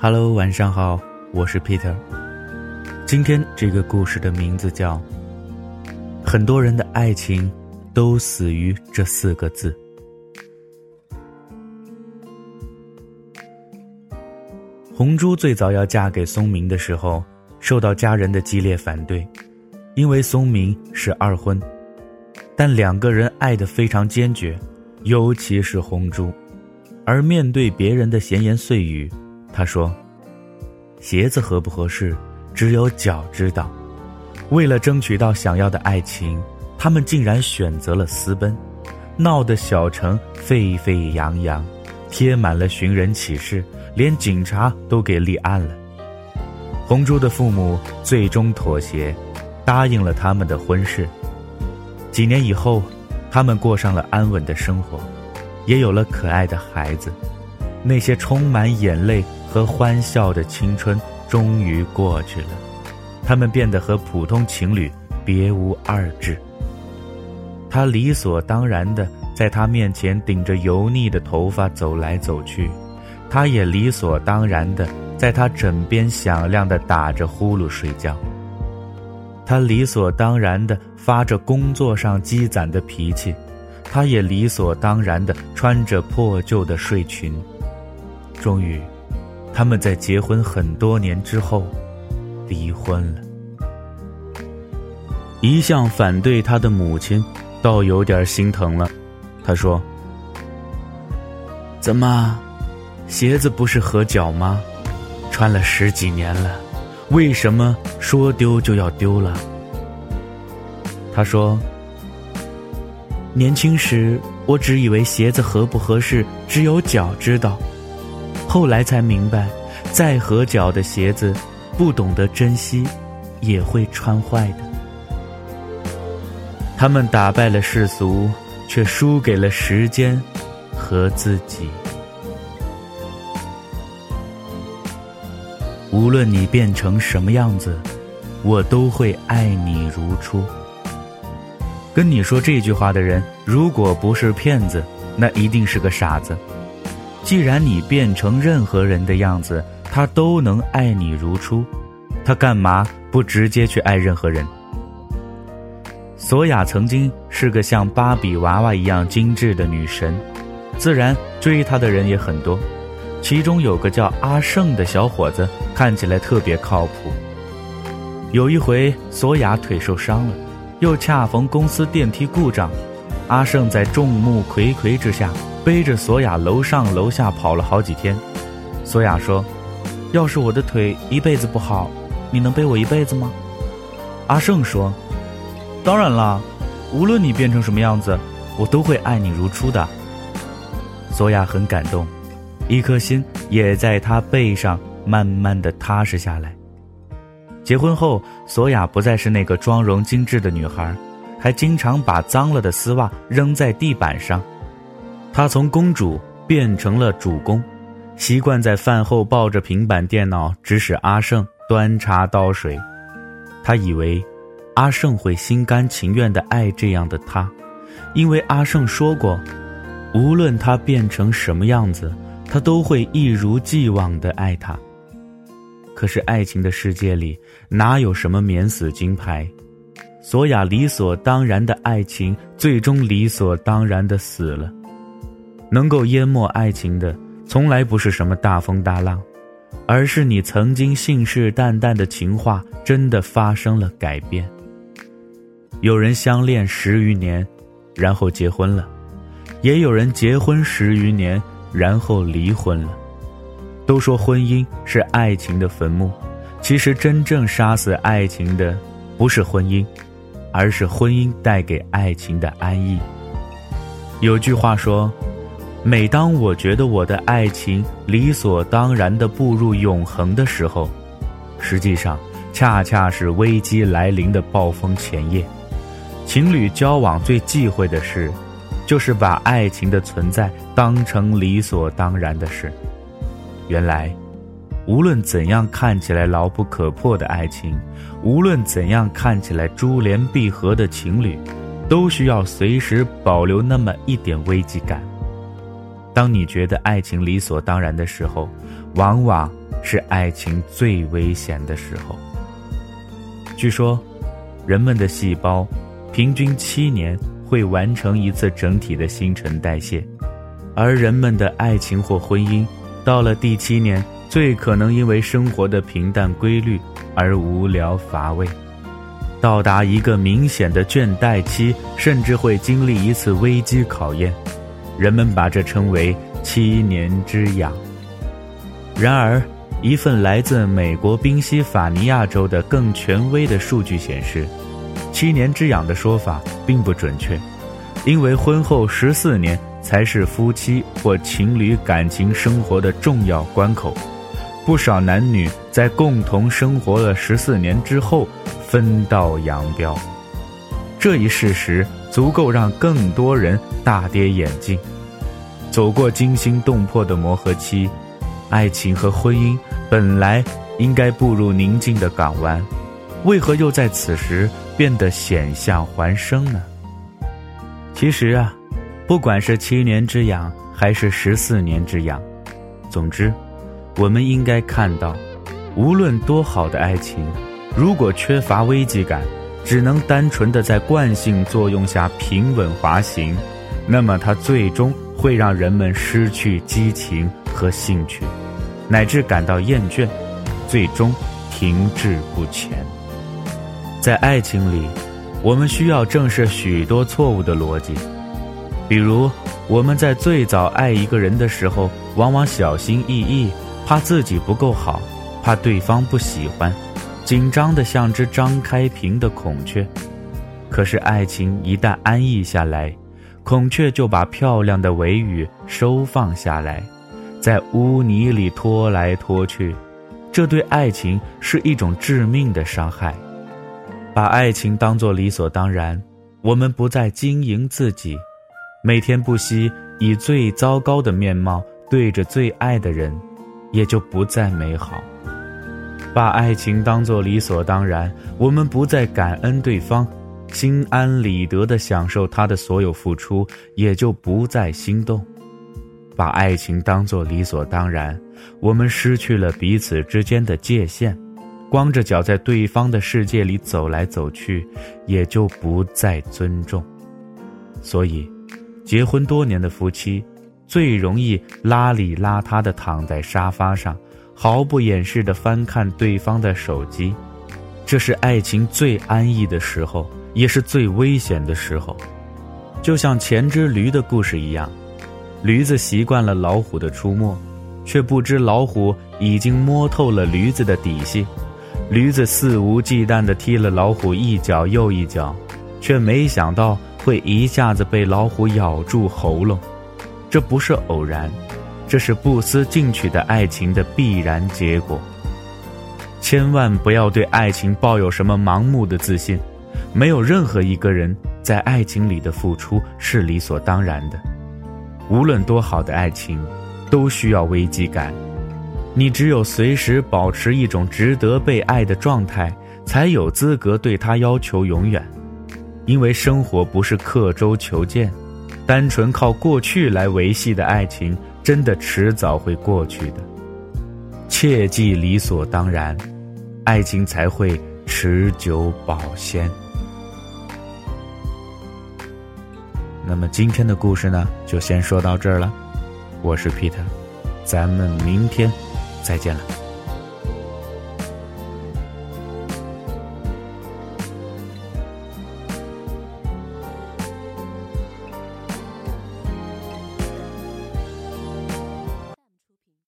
Hello，晚上好，我是 Peter。今天这个故事的名字叫《很多人的爱情都死于这四个字》。红珠最早要嫁给松明的时候，受到家人的激烈反对，因为松明是二婚。但两个人爱得非常坚决，尤其是红珠。而面对别人的闲言碎语。他说：“鞋子合不合适，只有脚知道。为了争取到想要的爱情，他们竟然选择了私奔，闹得小城沸沸扬扬，贴满了寻人启事，连警察都给立案了。红珠的父母最终妥协，答应了他们的婚事。几年以后，他们过上了安稳的生活，也有了可爱的孩子。那些充满眼泪。”和欢笑的青春终于过去了，他们变得和普通情侣别无二致。他理所当然的在他面前顶着油腻的头发走来走去，他也理所当然的在他枕边响亮的打着呼噜睡觉。他理所当然的发着工作上积攒的脾气，他也理所当然的穿着破旧的睡裙。终于。他们在结婚很多年之后，离婚了。一向反对他的母亲，倒有点心疼了。他说：“怎么，鞋子不是合脚吗？穿了十几年了，为什么说丢就要丢了？”他说：“年轻时我只以为鞋子合不合适，只有脚知道。”后来才明白，再合脚的鞋子，不懂得珍惜，也会穿坏的。他们打败了世俗，却输给了时间和自己。无论你变成什么样子，我都会爱你如初。跟你说这句话的人，如果不是骗子，那一定是个傻子。既然你变成任何人的样子，他都能爱你如初，他干嘛不直接去爱任何人？索雅曾经是个像芭比娃娃一样精致的女神，自然追她的人也很多。其中有个叫阿胜的小伙子，看起来特别靠谱。有一回，索雅腿受伤了，又恰逢公司电梯故障，阿胜在众目睽睽之下。背着索雅楼上楼下跑了好几天，索雅说：“要是我的腿一辈子不好，你能背我一辈子吗？”阿胜说：“当然啦，无论你变成什么样子，我都会爱你如初的。”索雅很感动，一颗心也在他背上慢慢的踏实下来。结婚后，索雅不再是那个妆容精致的女孩，还经常把脏了的丝袜扔在地板上。她从公主变成了主公，习惯在饭后抱着平板电脑指使阿胜端茶倒水。她以为阿胜会心甘情愿地爱这样的她，因为阿胜说过，无论他变成什么样子，他都会一如既往地爱她。可是爱情的世界里哪有什么免死金牌？索雅理所当然的爱情，最终理所当然地死了。能够淹没爱情的，从来不是什么大风大浪，而是你曾经信誓旦旦的情话真的发生了改变。有人相恋十余年，然后结婚了；也有人结婚十余年，然后离婚了。都说婚姻是爱情的坟墓，其实真正杀死爱情的，不是婚姻，而是婚姻带给爱情的安逸。有句话说。每当我觉得我的爱情理所当然地步入永恒的时候，实际上恰恰是危机来临的暴风前夜。情侣交往最忌讳的事，就是把爱情的存在当成理所当然的事。原来，无论怎样看起来牢不可破的爱情，无论怎样看起来珠联璧合的情侣，都需要随时保留那么一点危机感。当你觉得爱情理所当然的时候，往往是爱情最危险的时候。据说，人们的细胞平均七年会完成一次整体的新陈代谢，而人们的爱情或婚姻，到了第七年，最可能因为生活的平淡规律而无聊乏味。到达一个明显的倦怠期，甚至会经历一次危机考验，人们把这称为“七年之痒”。然而，一份来自美国宾夕法尼亚州的更权威的数据显示，“七年之痒”的说法并不准确，因为婚后十四年才是夫妻或情侣感情生活的重要关口。不少男女在共同生活了十四年之后分道扬镳，这一事实足够让更多人大跌眼镜。走过惊心动魄的磨合期，爱情和婚姻本来应该步入宁静的港湾，为何又在此时变得险象环生呢？其实啊，不管是七年之痒还是十四年之痒，总之。我们应该看到，无论多好的爱情，如果缺乏危机感，只能单纯的在惯性作用下平稳滑行，那么它最终会让人们失去激情和兴趣，乃至感到厌倦，最终停滞不前。在爱情里，我们需要正视许多错误的逻辑，比如我们在最早爱一个人的时候，往往小心翼翼。怕自己不够好，怕对方不喜欢，紧张的像只张开屏的孔雀。可是爱情一旦安逸下来，孔雀就把漂亮的尾羽收放下来，在污泥里拖来拖去。这对爱情是一种致命的伤害。把爱情当作理所当然，我们不再经营自己，每天不惜以最糟糕的面貌对着最爱的人。也就不再美好。把爱情当作理所当然，我们不再感恩对方，心安理得的享受他的所有付出，也就不再心动。把爱情当作理所当然，我们失去了彼此之间的界限，光着脚在对方的世界里走来走去，也就不再尊重。所以，结婚多年的夫妻。最容易邋里邋遢的躺在沙发上，毫不掩饰地翻看对方的手机，这是爱情最安逸的时候，也是最危险的时候。就像前只驴的故事一样，驴子习惯了老虎的出没，却不知老虎已经摸透了驴子的底细。驴子肆无忌惮地踢了老虎一脚又一脚，却没想到会一下子被老虎咬住喉咙。这不是偶然，这是不思进取的爱情的必然结果。千万不要对爱情抱有什么盲目的自信，没有任何一个人在爱情里的付出是理所当然的。无论多好的爱情，都需要危机感。你只有随时保持一种值得被爱的状态，才有资格对他要求永远。因为生活不是刻舟求剑。单纯靠过去来维系的爱情，真的迟早会过去的。切记理所当然，爱情才会持久保鲜。那么今天的故事呢，就先说到这儿了。我是 Peter，咱们明天再见了。